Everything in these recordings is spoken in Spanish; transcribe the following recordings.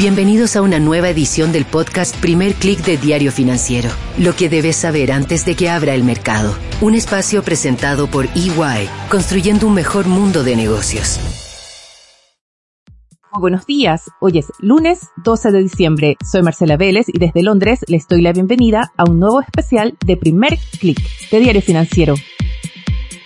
Bienvenidos a una nueva edición del podcast Primer Click de Diario Financiero. Lo que debes saber antes de que abra el mercado. Un espacio presentado por EY, construyendo un mejor mundo de negocios. buenos días. Hoy es lunes 12 de diciembre. Soy Marcela Vélez y desde Londres les doy la bienvenida a un nuevo especial de Primer Click de Diario Financiero.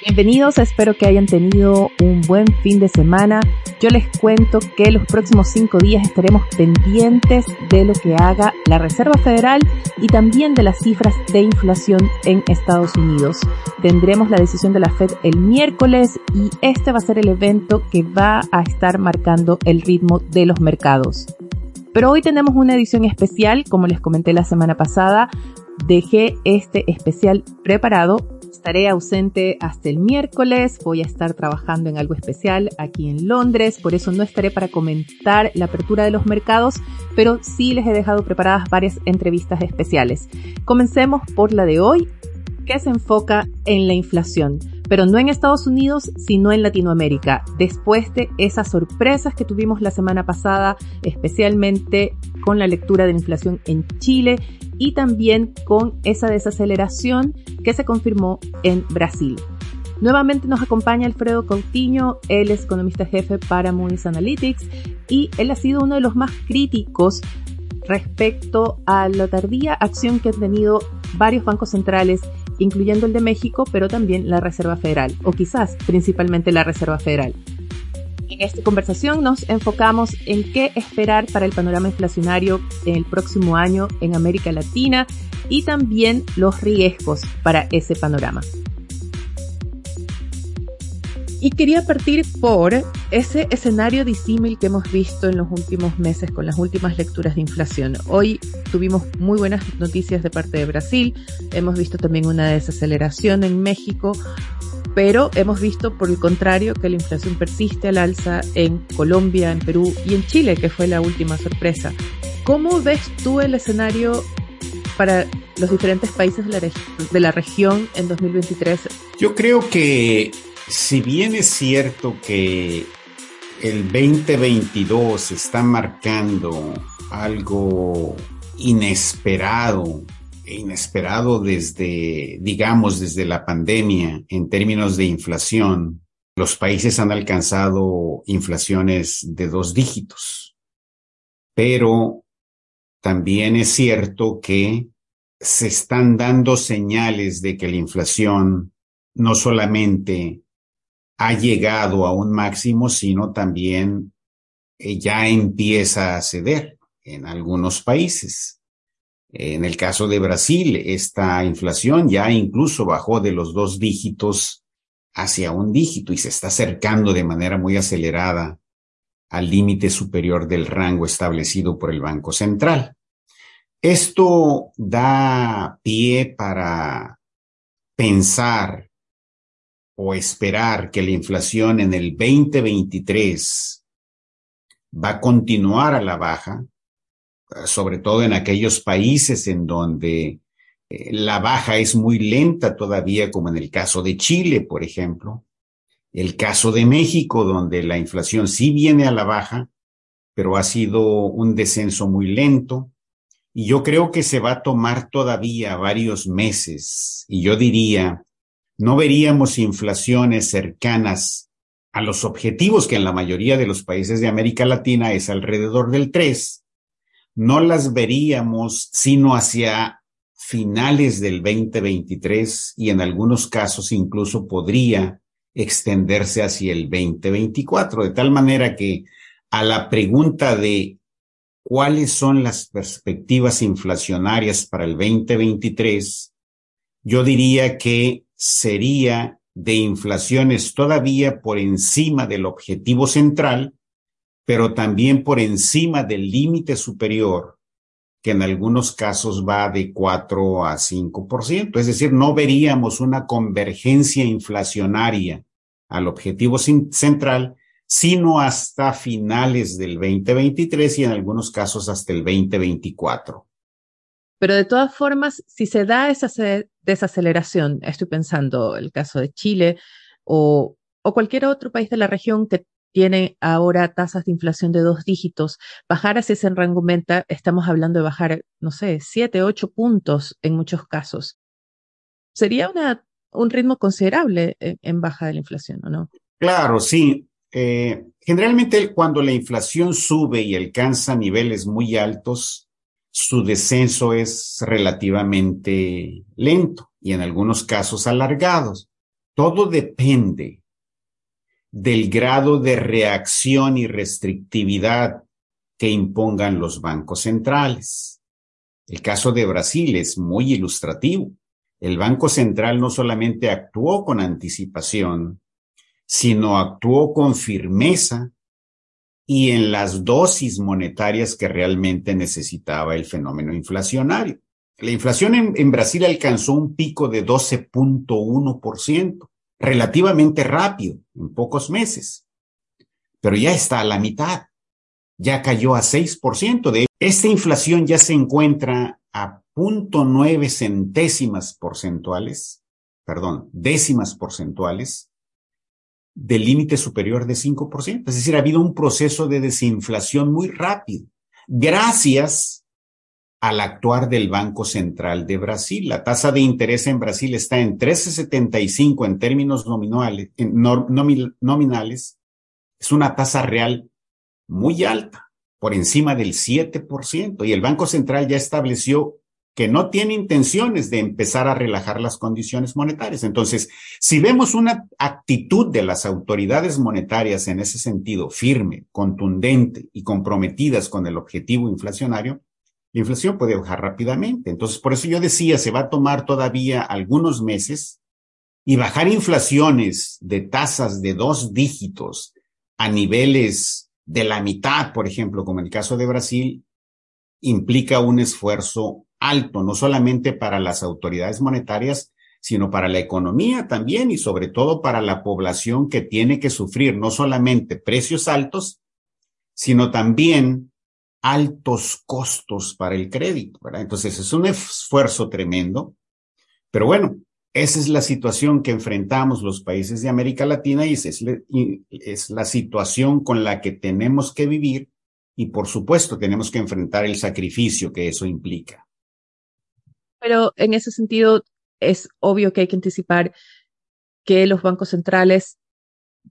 Bienvenidos, espero que hayan tenido un buen fin de semana. Yo les cuento que los próximos cinco días estaremos pendientes de lo que haga la Reserva Federal y también de las cifras de inflación en Estados Unidos. Tendremos la decisión de la Fed el miércoles y este va a ser el evento que va a estar marcando el ritmo de los mercados. Pero hoy tenemos una edición especial, como les comenté la semana pasada, dejé este especial preparado Estaré ausente hasta el miércoles, voy a estar trabajando en algo especial aquí en Londres, por eso no estaré para comentar la apertura de los mercados, pero sí les he dejado preparadas varias entrevistas especiales. Comencemos por la de hoy, que se enfoca en la inflación pero no en Estados Unidos, sino en Latinoamérica, después de esas sorpresas que tuvimos la semana pasada, especialmente con la lectura de la inflación en Chile y también con esa desaceleración que se confirmó en Brasil. Nuevamente nos acompaña Alfredo Coutinho, él es economista jefe para Moody's Analytics y él ha sido uno de los más críticos respecto a la tardía acción que han tenido varios bancos centrales, incluyendo el de México, pero también la Reserva Federal, o quizás principalmente la Reserva Federal. En esta conversación nos enfocamos en qué esperar para el panorama inflacionario en el próximo año en América Latina y también los riesgos para ese panorama. Y quería partir por ese escenario disímil que hemos visto en los últimos meses con las últimas lecturas de inflación. Hoy tuvimos muy buenas noticias de parte de Brasil, hemos visto también una desaceleración en México, pero hemos visto por el contrario que la inflación persiste al alza en Colombia, en Perú y en Chile, que fue la última sorpresa. ¿Cómo ves tú el escenario para los diferentes países de la, de la región en 2023? Yo creo que si bien es cierto que el 2022 está marcando algo inesperado inesperado desde, digamos, desde la pandemia en términos de inflación. Los países han alcanzado inflaciones de dos dígitos, pero también es cierto que se están dando señales de que la inflación no solamente ha llegado a un máximo, sino también eh, ya empieza a ceder en algunos países. En el caso de Brasil, esta inflación ya incluso bajó de los dos dígitos hacia un dígito y se está acercando de manera muy acelerada al límite superior del rango establecido por el Banco Central. Esto da pie para pensar o esperar que la inflación en el 2023 va a continuar a la baja, sobre todo en aquellos países en donde eh, la baja es muy lenta todavía, como en el caso de Chile, por ejemplo. El caso de México, donde la inflación sí viene a la baja, pero ha sido un descenso muy lento. Y yo creo que se va a tomar todavía varios meses. Y yo diría, no veríamos inflaciones cercanas a los objetivos que en la mayoría de los países de América Latina es alrededor del 3, no las veríamos sino hacia finales del 2023 y en algunos casos incluso podría extenderse hacia el 2024, de tal manera que a la pregunta de cuáles son las perspectivas inflacionarias para el 2023, yo diría que sería de inflaciones todavía por encima del objetivo central, pero también por encima del límite superior, que en algunos casos va de 4 a 5%. Es decir, no veríamos una convergencia inflacionaria al objetivo central, sino hasta finales del 2023 y en algunos casos hasta el 2024. Pero de todas formas, si se da esa desaceleración, estoy pensando el caso de Chile o, cualquier otro país de la región que tiene ahora tasas de inflación de dos dígitos, bajar hacia ese rango meta, estamos hablando de bajar, no sé, siete, ocho puntos en muchos casos. Sería una, un ritmo considerable en, baja de la inflación, ¿o no? Claro, sí. Eh, generalmente cuando la inflación sube y alcanza niveles muy altos, su descenso es relativamente lento y en algunos casos alargados. Todo depende del grado de reacción y restrictividad que impongan los bancos centrales. El caso de Brasil es muy ilustrativo. El Banco Central no solamente actuó con anticipación, sino actuó con firmeza y en las dosis monetarias que realmente necesitaba el fenómeno inflacionario. La inflación en, Brasil alcanzó un pico de 12.1% relativamente rápido, en pocos meses, pero ya está a la mitad, ya cayó a 6%. De esta inflación ya se encuentra a 0.9 centésimas porcentuales, perdón, décimas porcentuales del límite superior de 5%. Es decir, ha habido un proceso de desinflación muy rápido, gracias al actuar del Banco Central de Brasil. La tasa de interés en Brasil está en 13.75 en términos nominales, nominales. Es una tasa real muy alta, por encima del 7%, y el Banco Central ya estableció que no tiene intenciones de empezar a relajar las condiciones monetarias. Entonces, si vemos una actitud de las autoridades monetarias en ese sentido firme, contundente y comprometidas con el objetivo inflacionario, la inflación puede bajar rápidamente. Entonces, por eso yo decía, se va a tomar todavía algunos meses y bajar inflaciones de tasas de dos dígitos a niveles de la mitad, por ejemplo, como en el caso de Brasil, implica un esfuerzo alto, no solamente para las autoridades monetarias, sino para la economía también y sobre todo para la población que tiene que sufrir no solamente precios altos, sino también altos costos para el crédito, ¿verdad? Entonces es un esfuerzo tremendo, pero bueno, esa es la situación que enfrentamos los países de América Latina y es, es la situación con la que tenemos que vivir y por supuesto tenemos que enfrentar el sacrificio que eso implica. Pero en ese sentido es obvio que hay que anticipar que los bancos centrales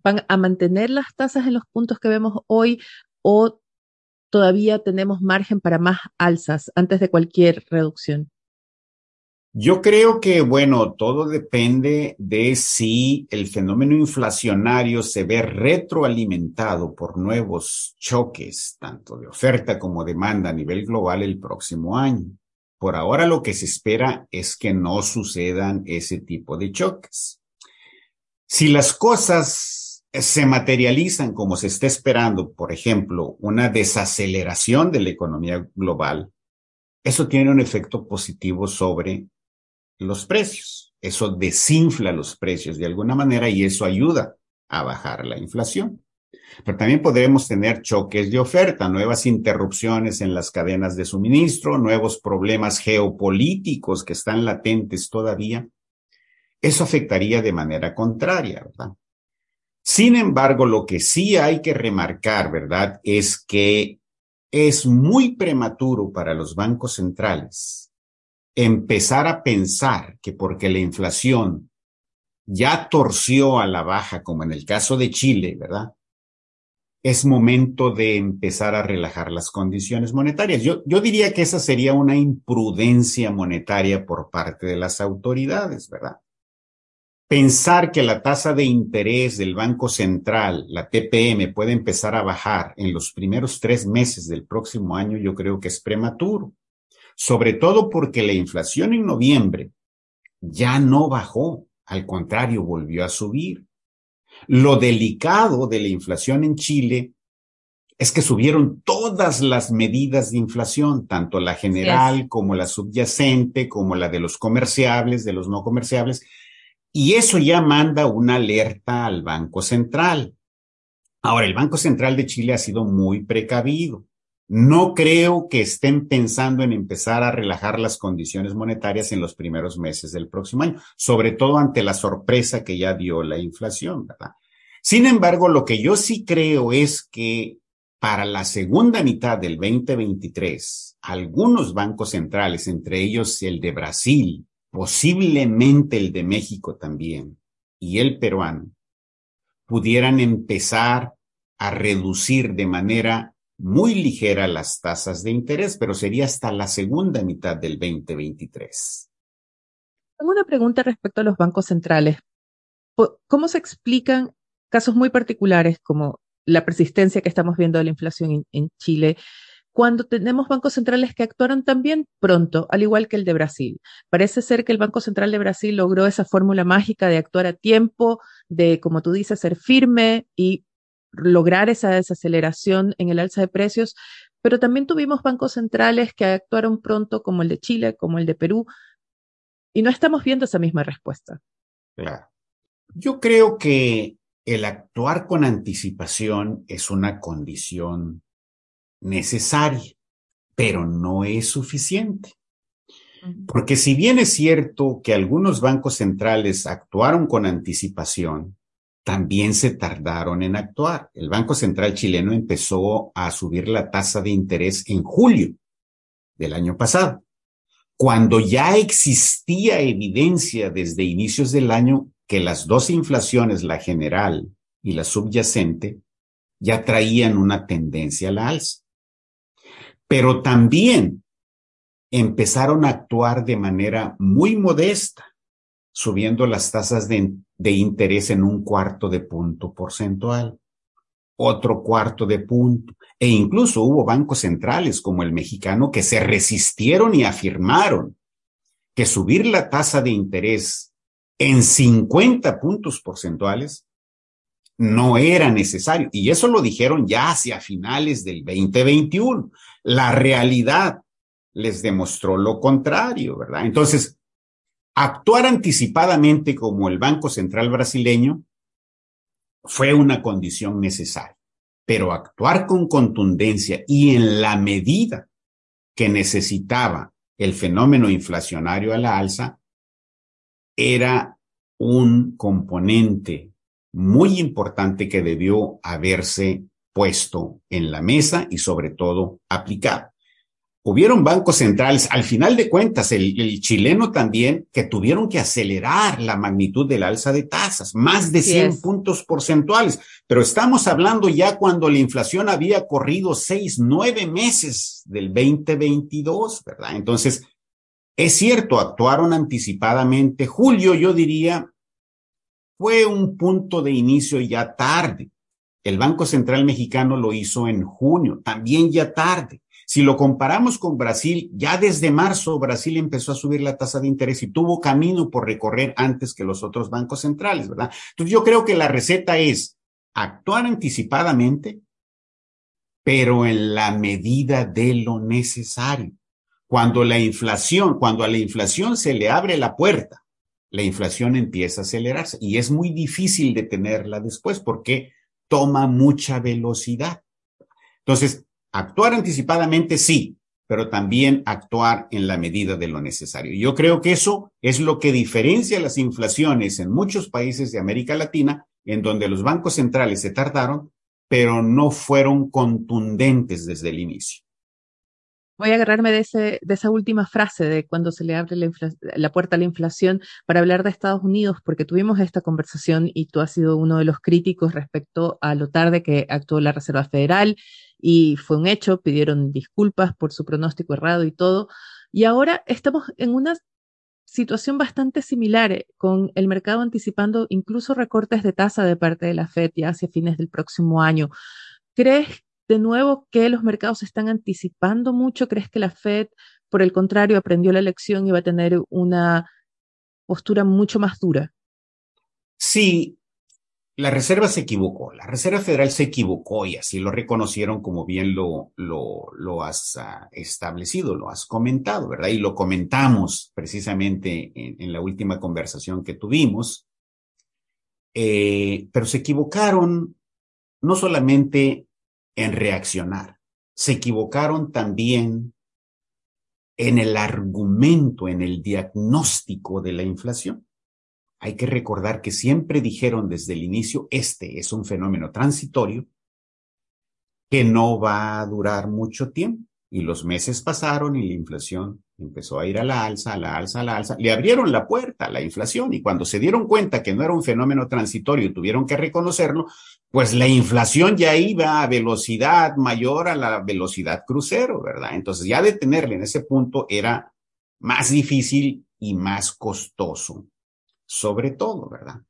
van a mantener las tasas en los puntos que vemos hoy o todavía tenemos margen para más alzas antes de cualquier reducción? Yo creo que, bueno, todo depende de si el fenómeno inflacionario se ve retroalimentado por nuevos choques, tanto de oferta como demanda a nivel global el próximo año. Por ahora lo que se espera es que no sucedan ese tipo de choques. Si las cosas se materializan como se está esperando, por ejemplo, una desaceleración de la economía global, eso tiene un efecto positivo sobre los precios. Eso desinfla los precios de alguna manera y eso ayuda a bajar la inflación. Pero también podremos tener choques de oferta, nuevas interrupciones en las cadenas de suministro, nuevos problemas geopolíticos que están latentes todavía. Eso afectaría de manera contraria, ¿verdad? Sin embargo, lo que sí hay que remarcar, ¿verdad? Es que es muy prematuro para los bancos centrales empezar a pensar que porque la inflación ya torció a la baja, como en el caso de Chile, ¿verdad? Es momento de empezar a relajar las condiciones monetarias. Yo, yo diría que esa sería una imprudencia monetaria por parte de las autoridades, ¿verdad? Pensar que la tasa de interés del Banco Central, la TPM, puede empezar a bajar en los primeros tres meses del próximo año, yo creo que es prematuro. Sobre todo porque la inflación en noviembre ya no bajó, al contrario, volvió a subir. Lo delicado de la inflación en Chile es que subieron todas las medidas de inflación, tanto la general como la subyacente, como la de los comerciables, de los no comerciables. Y eso ya manda una alerta al Banco Central. Ahora, el Banco Central de Chile ha sido muy precavido. No creo que estén pensando en empezar a relajar las condiciones monetarias en los primeros meses del próximo año, sobre todo ante la sorpresa que ya dio la inflación, ¿verdad? Sin embargo, lo que yo sí creo es que para la segunda mitad del 2023, algunos bancos centrales, entre ellos el de Brasil, posiblemente el de México también, y el peruano, pudieran empezar a reducir de manera muy ligera las tasas de interés, pero sería hasta la segunda mitad del 2023. Tengo una pregunta respecto a los bancos centrales. ¿Cómo se explican casos muy particulares como la persistencia que estamos viendo de la inflación en, Chile, cuando tenemos bancos centrales que actuaron también pronto, al igual que el de Brasil. Parece ser que el Banco Central de Brasil logró esa fórmula mágica de actuar a tiempo, de, como tú dices, ser firme y lograr esa desaceleración en el alza de precios, pero también tuvimos bancos centrales que actuaron pronto, como el de Chile, como el de Perú, y no estamos viendo esa misma respuesta. Claro. Yo creo que el actuar con anticipación es una condición necesaria, pero no es suficiente. Porque si bien es cierto que algunos bancos centrales actuaron con anticipación, también se tardaron en actuar. El Banco Central chileno empezó a subir la tasa de interés en julio del año pasado, cuando ya existía evidencia desde inicios del año que las dos inflaciones, la general y la subyacente, ya traían una tendencia a la alza. Pero también empezaron a actuar de manera muy modesta, subiendo las tasas de, de interés en un cuarto de punto porcentual, otro cuarto de punto, e incluso hubo bancos centrales como el mexicano que se resistieron y afirmaron que subir la tasa de interés en 50 puntos porcentuales, no era necesario. Y eso lo dijeron ya hacia finales del 2021. La realidad les demostró lo contrario, ¿verdad? Entonces, actuar anticipadamente como el Banco Central brasileño fue una condición necesaria, pero actuar con contundencia y en la medida que necesitaba el fenómeno inflacionario a la alza era un componente muy importante que debió haberse puesto en la mesa y sobre todo aplicado. Hubieron bancos centrales, al final de cuentas, el, chileno también, que tuvieron que acelerar la magnitud del alza de tasas, más de 100 puntos porcentuales. Pero estamos hablando ya cuando la inflación había corrido seis, nueve meses del 2022, ¿verdad? Entonces, es cierto, actuaron anticipadamente. Julio, yo diría, fue un punto de inicio ya tarde. El Banco Central Mexicano lo hizo en junio, también ya tarde. Si lo comparamos con Brasil, ya desde marzo Brasil empezó a subir la tasa de interés y tuvo camino por recorrer antes que los otros bancos centrales, ¿verdad? Entonces yo creo que la receta es actuar anticipadamente, pero en la medida de lo necesario. Cuando la inflación, cuando a la inflación se le abre la puerta, la inflación empieza a acelerarse y es muy difícil detenerla después porque toma mucha velocidad. Entonces, actuar anticipadamente sí, pero también actuar en la medida de lo necesario. Yo creo que eso es lo que diferencia las inflaciones en muchos países de América Latina, en donde los bancos centrales se tardaron, pero no fueron contundentes desde el inicio voy a agarrarme de, ese, esa última frase de cuando se le abre la, puerta a la inflación para hablar de Estados Unidos, porque tuvimos esta conversación y tú has sido uno de los críticos respecto a lo tarde que actuó la Reserva Federal y fue un hecho, pidieron disculpas por su pronóstico errado y todo. Y ahora estamos en una situación bastante similar, eh, con el mercado anticipando incluso recortes de tasa de parte de la Fed ya hacia fines del próximo año. ¿Crees de nuevo que los mercados están anticipando mucho? ¿Crees que la Fed, por el contrario, aprendió la lección y va a tener una postura mucho más dura? Sí, la Reserva se equivocó, la Reserva Federal se equivocó y así lo reconocieron como bien lo, lo, lo has uh, establecido, lo has comentado, ¿verdad? Y lo comentamos precisamente en, en la última conversación que tuvimos. Eh, pero se equivocaron no solamente en reaccionar. Se equivocaron también en el argumento, en el diagnóstico de la inflación. Hay que recordar que siempre dijeron desde el inicio, este es un fenómeno transitorio que no va a durar mucho tiempo. Y los meses pasaron y la inflación empezó a ir a la alza, a la alza, a la alza. Le abrieron la puerta a la inflación y cuando se dieron cuenta que no era un fenómeno transitorio y tuvieron que reconocerlo, pues la inflación ya iba a velocidad mayor a la velocidad crucero, ¿verdad? Entonces ya detenerle en ese punto era más difícil y más costoso, sobre todo, ¿verdad?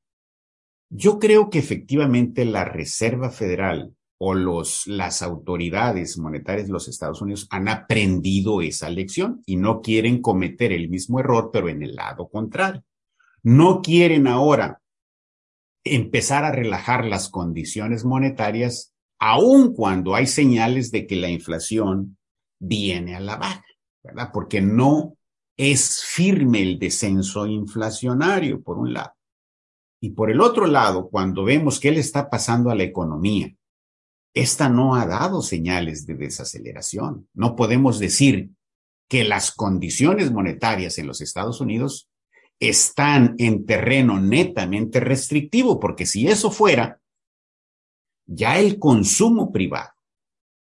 Yo creo que efectivamente la Reserva Federal o los, las autoridades monetarias de los Estados Unidos han aprendido esa lección y no quieren cometer el mismo error, pero en el lado contrario. No quieren ahora empezar a relajar las condiciones monetarias, aun cuando hay señales de que la inflación viene a la baja, ¿verdad? Porque no es firme el descenso inflacionario, por un lado. Y por el otro lado, cuando vemos qué le está pasando a la economía, esta no ha dado señales de desaceleración. No podemos decir que las condiciones monetarias en los Estados Unidos están en terreno netamente restrictivo, porque si eso fuera, ya el consumo privado,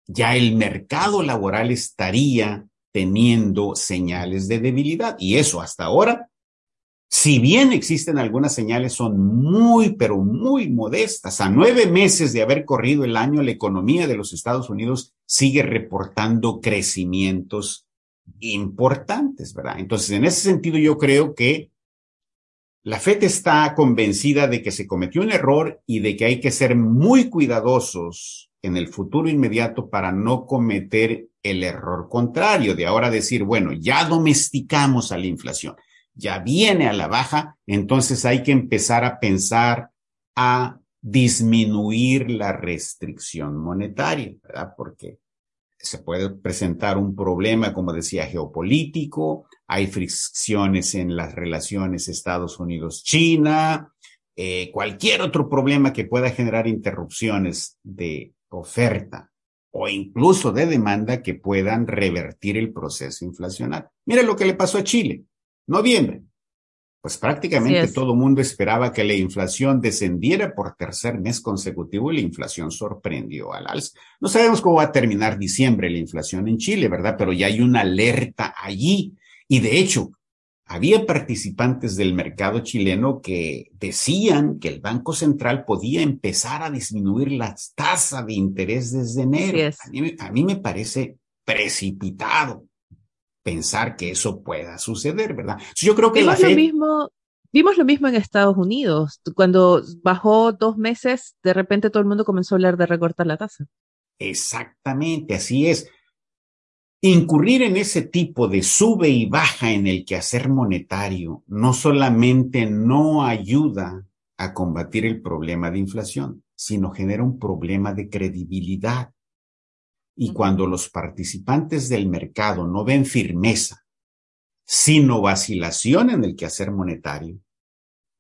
ya el mercado laboral estaría teniendo señales de debilidad. Y eso hasta ahora si bien existen algunas señales, son muy, pero muy modestas. A nueve meses de haber corrido el año, la economía de los Estados Unidos sigue reportando crecimientos importantes, ¿verdad? Entonces, en ese sentido, yo creo que la FED está convencida de que se cometió un error y de que hay que ser muy cuidadosos en el futuro inmediato para no cometer el error contrario de ahora decir, bueno, ya domesticamos a la inflación ya viene a la baja, entonces hay que empezar a pensar a disminuir la restricción monetaria, ¿verdad? Porque se puede presentar un problema, como decía, geopolítico, hay fricciones en las relaciones Estados Unidos-China, eh, cualquier otro problema que pueda generar interrupciones de oferta o incluso de demanda que puedan revertir el proceso inflacionario. Mira lo que le pasó a Chile. Noviembre. Pues prácticamente todo el mundo esperaba que la inflación descendiera por tercer mes consecutivo y la inflación sorprendió al alza. No sabemos cómo va a terminar diciembre la inflación en Chile, ¿verdad? Pero ya hay una alerta allí. Y de hecho, había participantes del mercado chileno que decían que el Banco Central podía empezar a disminuir la tasa de interés desde enero. a mí me parece precipitado pensar que eso pueda suceder, ¿verdad? Yo creo que vimos lo mismo, vimos lo mismo en Estados Unidos, cuando bajó dos meses, de repente todo el mundo comenzó a hablar de recortar la tasa. Exactamente, así es. Incurrir en ese tipo de sube y baja en el quehacer monetario no solamente no ayuda a combatir el problema de inflación, sino genera un problema de credibilidad. Y cuando los participantes del mercado no ven firmeza, sino vacilación en el quehacer monetario,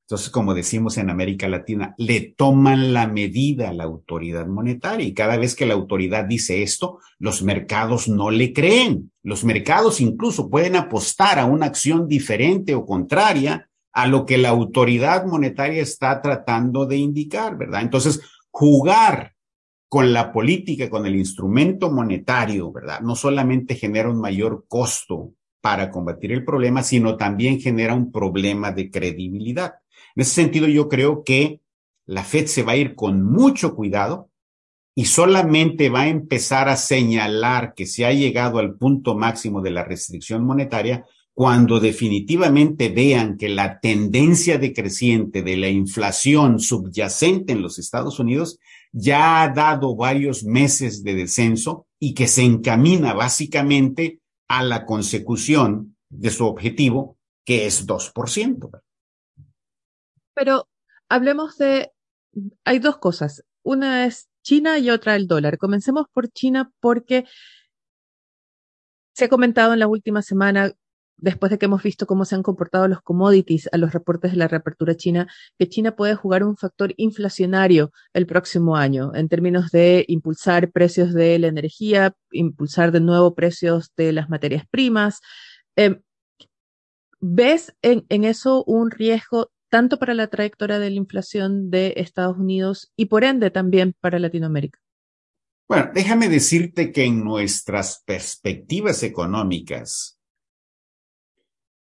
entonces, como decimos en América Latina, le toman la medida a la autoridad monetaria y cada vez que la autoridad dice esto, los mercados no le creen. Los mercados incluso pueden apostar a una acción diferente o contraria a lo que la autoridad monetaria está tratando de indicar, ¿verdad? Entonces, jugar con la política, con el instrumento monetario, ¿verdad? No solamente genera un mayor costo para combatir el problema, sino también genera un problema de credibilidad. En ese sentido, yo creo que la Fed se va a ir con mucho cuidado y solamente va a empezar a señalar que se ha llegado al punto máximo de la restricción monetaria cuando definitivamente vean que la tendencia decreciente de la inflación subyacente en los Estados Unidos ya ha dado varios meses de descenso y que se encamina básicamente a la consecución de su objetivo, que es 2%. Pero hablemos de, hay dos cosas. Una es China y otra el dólar. Comencemos por China porque se ha comentado en la última semana después de que hemos visto cómo se han comportado los commodities a los reportes de la reapertura china, que China puede jugar un factor inflacionario el próximo año en términos de impulsar precios de la energía, impulsar de nuevo precios de las materias primas. Em, ¿Ves en, en eso un riesgo tanto para la trayectoria de la inflación de Estados Unidos y por ende también para Latinoamérica? Bueno, déjame decirte que en nuestras perspectivas económicas,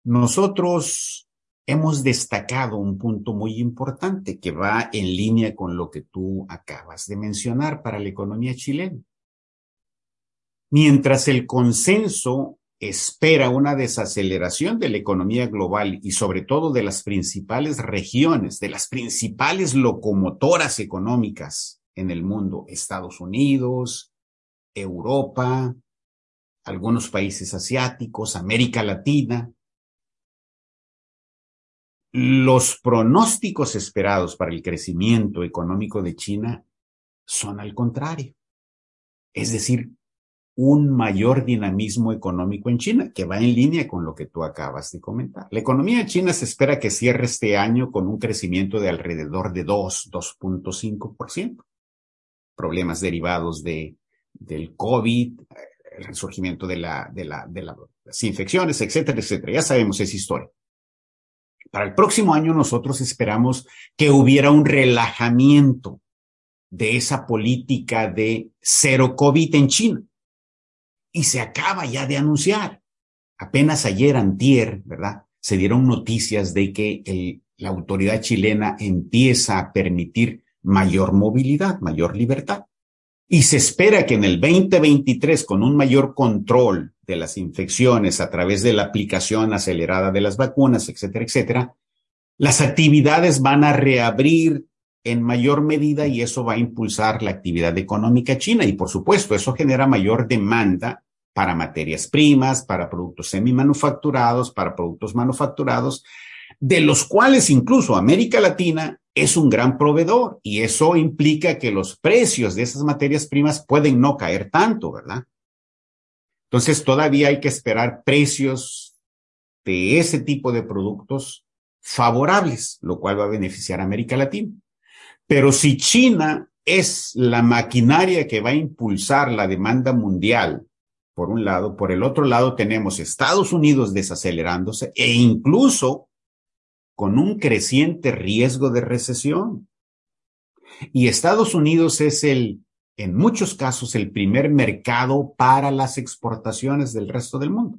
nosotros hemos destacado un punto muy importante que va en línea con lo que tú acabas de mencionar para la economía chilena. Mientras el consenso espera una desaceleración de la economía global y sobre todo de las principales regiones, de las principales locomotoras económicas en el mundo, Estados Unidos, Europa, algunos países asiáticos, América Latina. Los pronósticos esperados para el crecimiento económico de China son al contrario. Es decir, un mayor dinamismo económico en China, que va en línea con lo que tú acabas de comentar. La economía china se espera que cierre este año con un crecimiento de alrededor de 2, 2.5% problemas derivados de, del COVID, el resurgimiento de, la, de, la, de las infecciones, etcétera, etcétera. Ya sabemos esa historia. Para el próximo año nosotros esperamos que hubiera un relajamiento de esa política de cero COVID en China. Y se acaba ya de anunciar. Apenas ayer, antier, ¿verdad? Se dieron noticias de que la autoridad chilena empieza a permitir mayor movilidad, mayor libertad. Y se espera que en el 2023, con un mayor control de las infecciones a través de la aplicación acelerada de las vacunas, etcétera, etcétera, las actividades van a reabrir en mayor medida y eso va a impulsar la actividad económica china. Y por supuesto, eso genera mayor demanda para materias primas, para productos semi-manufacturados, para productos manufacturados, de los cuales incluso América Latina es un gran proveedor y eso implica que los precios de esas materias primas pueden no caer tanto, ¿verdad? Entonces todavía hay que esperar precios de ese tipo de productos favorables, lo cual va a beneficiar a América Latina. Pero si China es la maquinaria que va a impulsar la demanda mundial, por un lado, por el otro lado tenemos Estados Unidos desacelerándose e incluso con un creciente riesgo de recesión. Y Estados Unidos es el, en muchos casos, el primer mercado para las exportaciones del resto del mundo.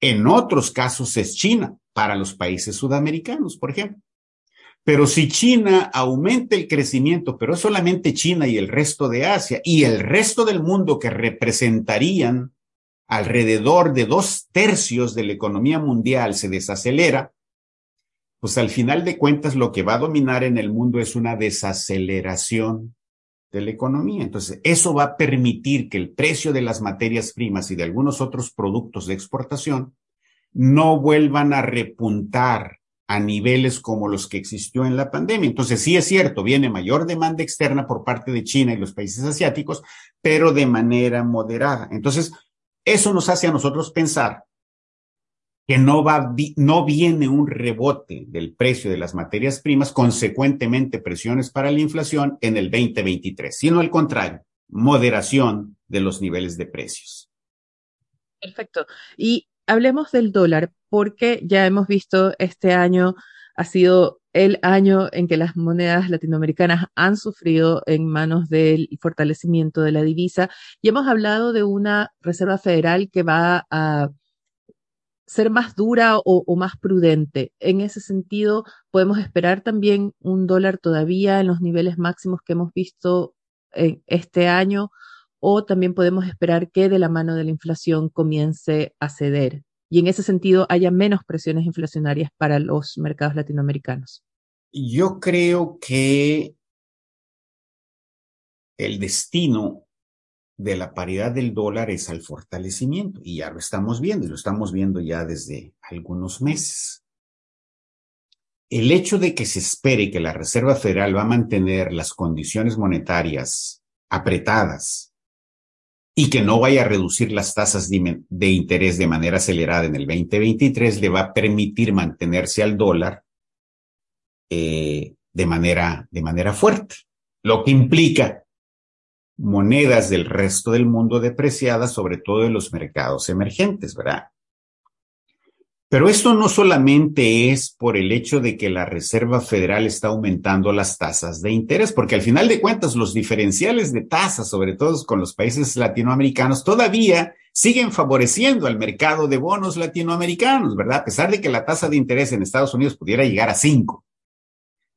En otros casos es China, para los países sudamericanos, por ejemplo. Pero si China aumenta el crecimiento, pero es solamente China y el resto de Asia y el resto del mundo que representarían alrededor de dos tercios de la economía mundial se desacelera, pues al final de cuentas lo que va a dominar en el mundo es una desaceleración de la economía. Entonces, eso va a permitir que el precio de las materias primas y de algunos otros productos de exportación no vuelvan a repuntar a niveles como los que existió en la pandemia. Entonces, sí es cierto, viene mayor demanda externa por parte de China y los países asiáticos, pero de manera moderada. Entonces, eso nos hace a nosotros pensar que no va, no viene un rebote del precio de las materias primas, consecuentemente presiones para la inflación en el 2023, sino al contrario, moderación de los niveles de precios. Perfecto. Y hablemos del dólar, porque ya hemos visto este año ha sido el año en que las monedas latinoamericanas han sufrido en manos del fortalecimiento de la divisa y hemos hablado de una Reserva Federal que va a ser más dura o, más prudente. En ese sentido, podemos esperar también un dólar todavía en los niveles máximos que hemos visto este año, o también podemos esperar que de la mano de la inflación comience a ceder y en ese sentido haya menos presiones inflacionarias para los mercados latinoamericanos. Yo creo que el destino de la paridad del dólar es al fortalecimiento y ya lo estamos viendo y lo estamos viendo ya desde algunos meses. El hecho de que se espere que la Reserva Federal va a mantener las condiciones monetarias apretadas y que no vaya a reducir las tasas de, interés de manera acelerada en el 2023 le va a permitir mantenerse al dólar eh, de, manera, de manera fuerte, lo que implica monedas del resto del mundo depreciadas, sobre todo en los mercados emergentes, ¿verdad? Pero esto no solamente es por el hecho de que la Reserva Federal está aumentando las tasas de interés, porque al final de cuentas los diferenciales de tasas, sobre todo con los países latinoamericanos, todavía siguen favoreciendo al mercado de bonos latinoamericanos, ¿verdad? A pesar de que la tasa de interés en Estados Unidos pudiera llegar a 5.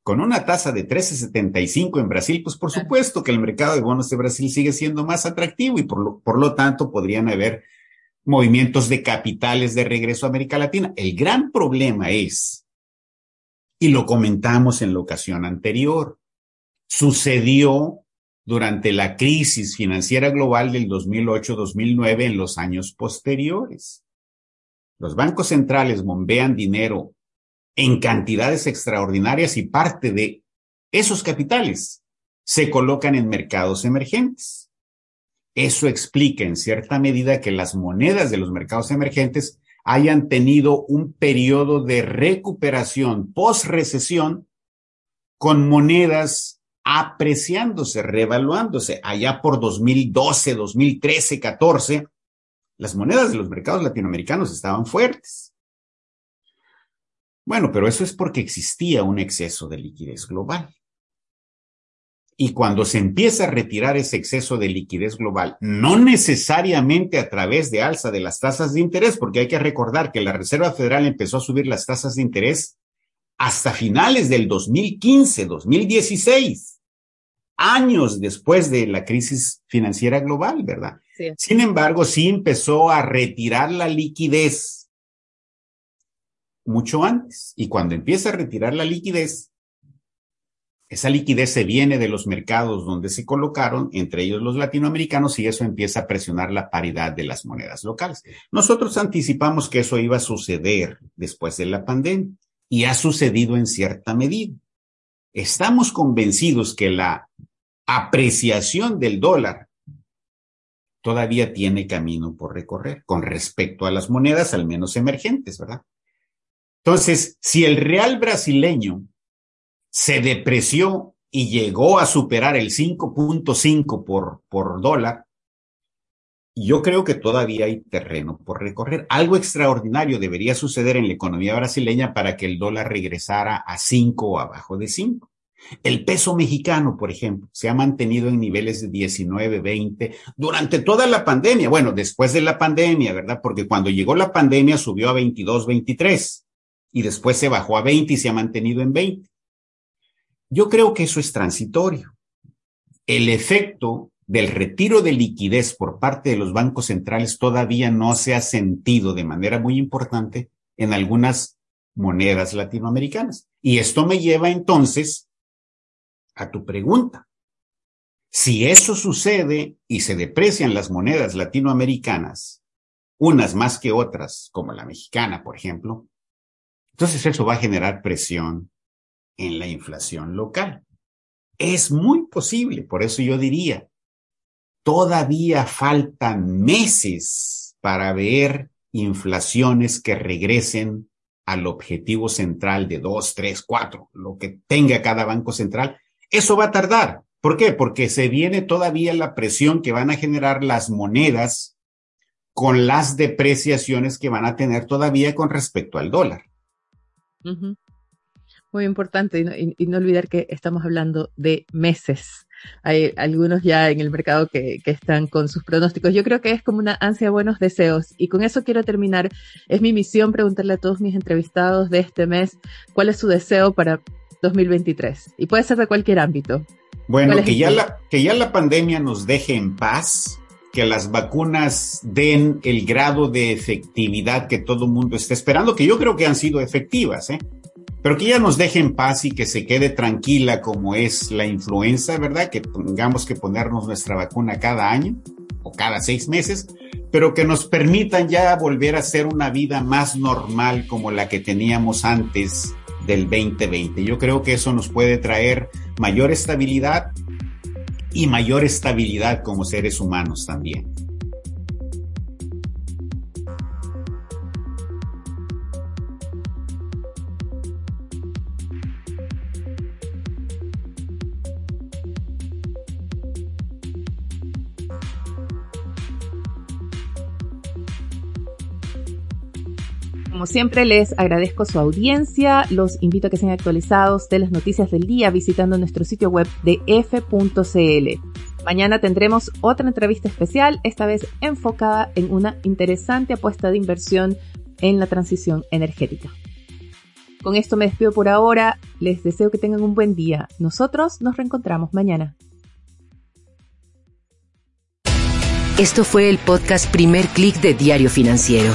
Con una tasa de 13.75 en Brasil, pues por supuesto que el mercado de bonos de Brasil sigue siendo más atractivo y por lo, por lo tanto podrían haber movimientos de capitales de regreso a América Latina. El gran problema es, y lo comentamos en la ocasión anterior, sucedió durante la crisis financiera global del 2008-2009 en los años posteriores. Los bancos centrales bombean dinero en cantidades extraordinarias y parte de esos capitales se colocan en mercados emergentes. Eso explica en cierta medida que las monedas de los mercados emergentes hayan tenido un periodo de recuperación post-recesión con monedas apreciándose, revaluándose. Allá por 2012, 2013, 14, las monedas de los mercados latinoamericanos estaban fuertes. Bueno, pero eso es porque existía un exceso de liquidez global. Y cuando se empieza a retirar ese exceso de liquidez global, no necesariamente a través de alza de las tasas de interés, porque hay que recordar que la Reserva Federal empezó a subir las tasas de interés hasta finales del 2015, 2016, años después de la crisis financiera global, ¿verdad? Sí. Sin embargo, sí empezó a retirar la liquidez mucho antes. Y cuando empieza a retirar la liquidez, esa liquidez se viene de los mercados donde se colocaron, entre ellos los latinoamericanos, y eso empieza a presionar la paridad de las monedas locales. Nosotros anticipamos que eso iba a suceder después de la pandemia y ha sucedido en cierta medida. Estamos convencidos que la apreciación del dólar todavía tiene camino por recorrer con respecto a las monedas, al menos emergentes, ¿verdad? Entonces, si el real brasileño se depreció y llegó a superar el 5.5 por, por dólar, yo creo que todavía hay terreno por recorrer. Algo extraordinario debería suceder en la economía brasileña para que el dólar regresara a 5 o abajo de 5. El peso mexicano, por ejemplo, se ha mantenido en niveles de 19, 20 durante toda la pandemia. Bueno, después de la pandemia, ¿verdad? Porque cuando llegó la pandemia subió a 22, 23 y después se bajó a 20 y se ha mantenido en 20. Yo creo que eso es transitorio. El efecto del retiro de liquidez por parte de los bancos centrales todavía no se ha sentido de manera muy importante en algunas monedas latinoamericanas. Y esto me lleva entonces a tu pregunta. Si eso sucede y se deprecian las monedas latinoamericanas, unas más que otras, como la mexicana, por ejemplo, entonces eso va a generar presión en la inflación local. Es muy posible, por eso yo diría, todavía faltan meses para ver inflaciones que regresen al objetivo central de 2, 3, 4, lo que tenga cada banco central. Eso va a tardar. ¿Por qué? Porque se viene todavía la presión que van a generar las monedas con las depreciaciones que van a tener todavía con respecto al dólar. Muy importante y no, olvidar que estamos hablando de meses. Hay algunos ya en el mercado que, que, están con sus pronósticos. Yo creo que es como una ansia de buenos deseos. Y con eso quiero terminar. Es mi misión preguntarle a todos mis entrevistados de este mes cuál es su deseo para 2023. Y puede ser de cualquier ámbito. Bueno, que ya, la, que ya la pandemia nos deje en paz, que las vacunas den el grado de efectividad que todo el mundo está esperando, que yo creo que han sido efectivas, ¿eh? Pero que ya nos deje en paz y que se quede tranquila como es la influenza, ¿verdad? Que tengamos que ponernos nuestra vacuna cada año o cada seis meses, pero que nos permitan ya volver a hacer una vida más normal como la que teníamos antes del 2020. Yo creo que eso nos puede traer mayor estabilidad y mayor estabilidad como seres humanos también. Como siempre, les agradezco su audiencia. Los invito a que sean actualizados de las noticias del día visitando nuestro sitio web de f.cl. Mañana tendremos otra entrevista especial, esta vez enfocada en una interesante apuesta de inversión en la transición energética. Con esto me despido por ahora. Les deseo que tengan un buen día. Nosotros nos reencontramos mañana. Esto fue el podcast Primer Click de Diario Financiero.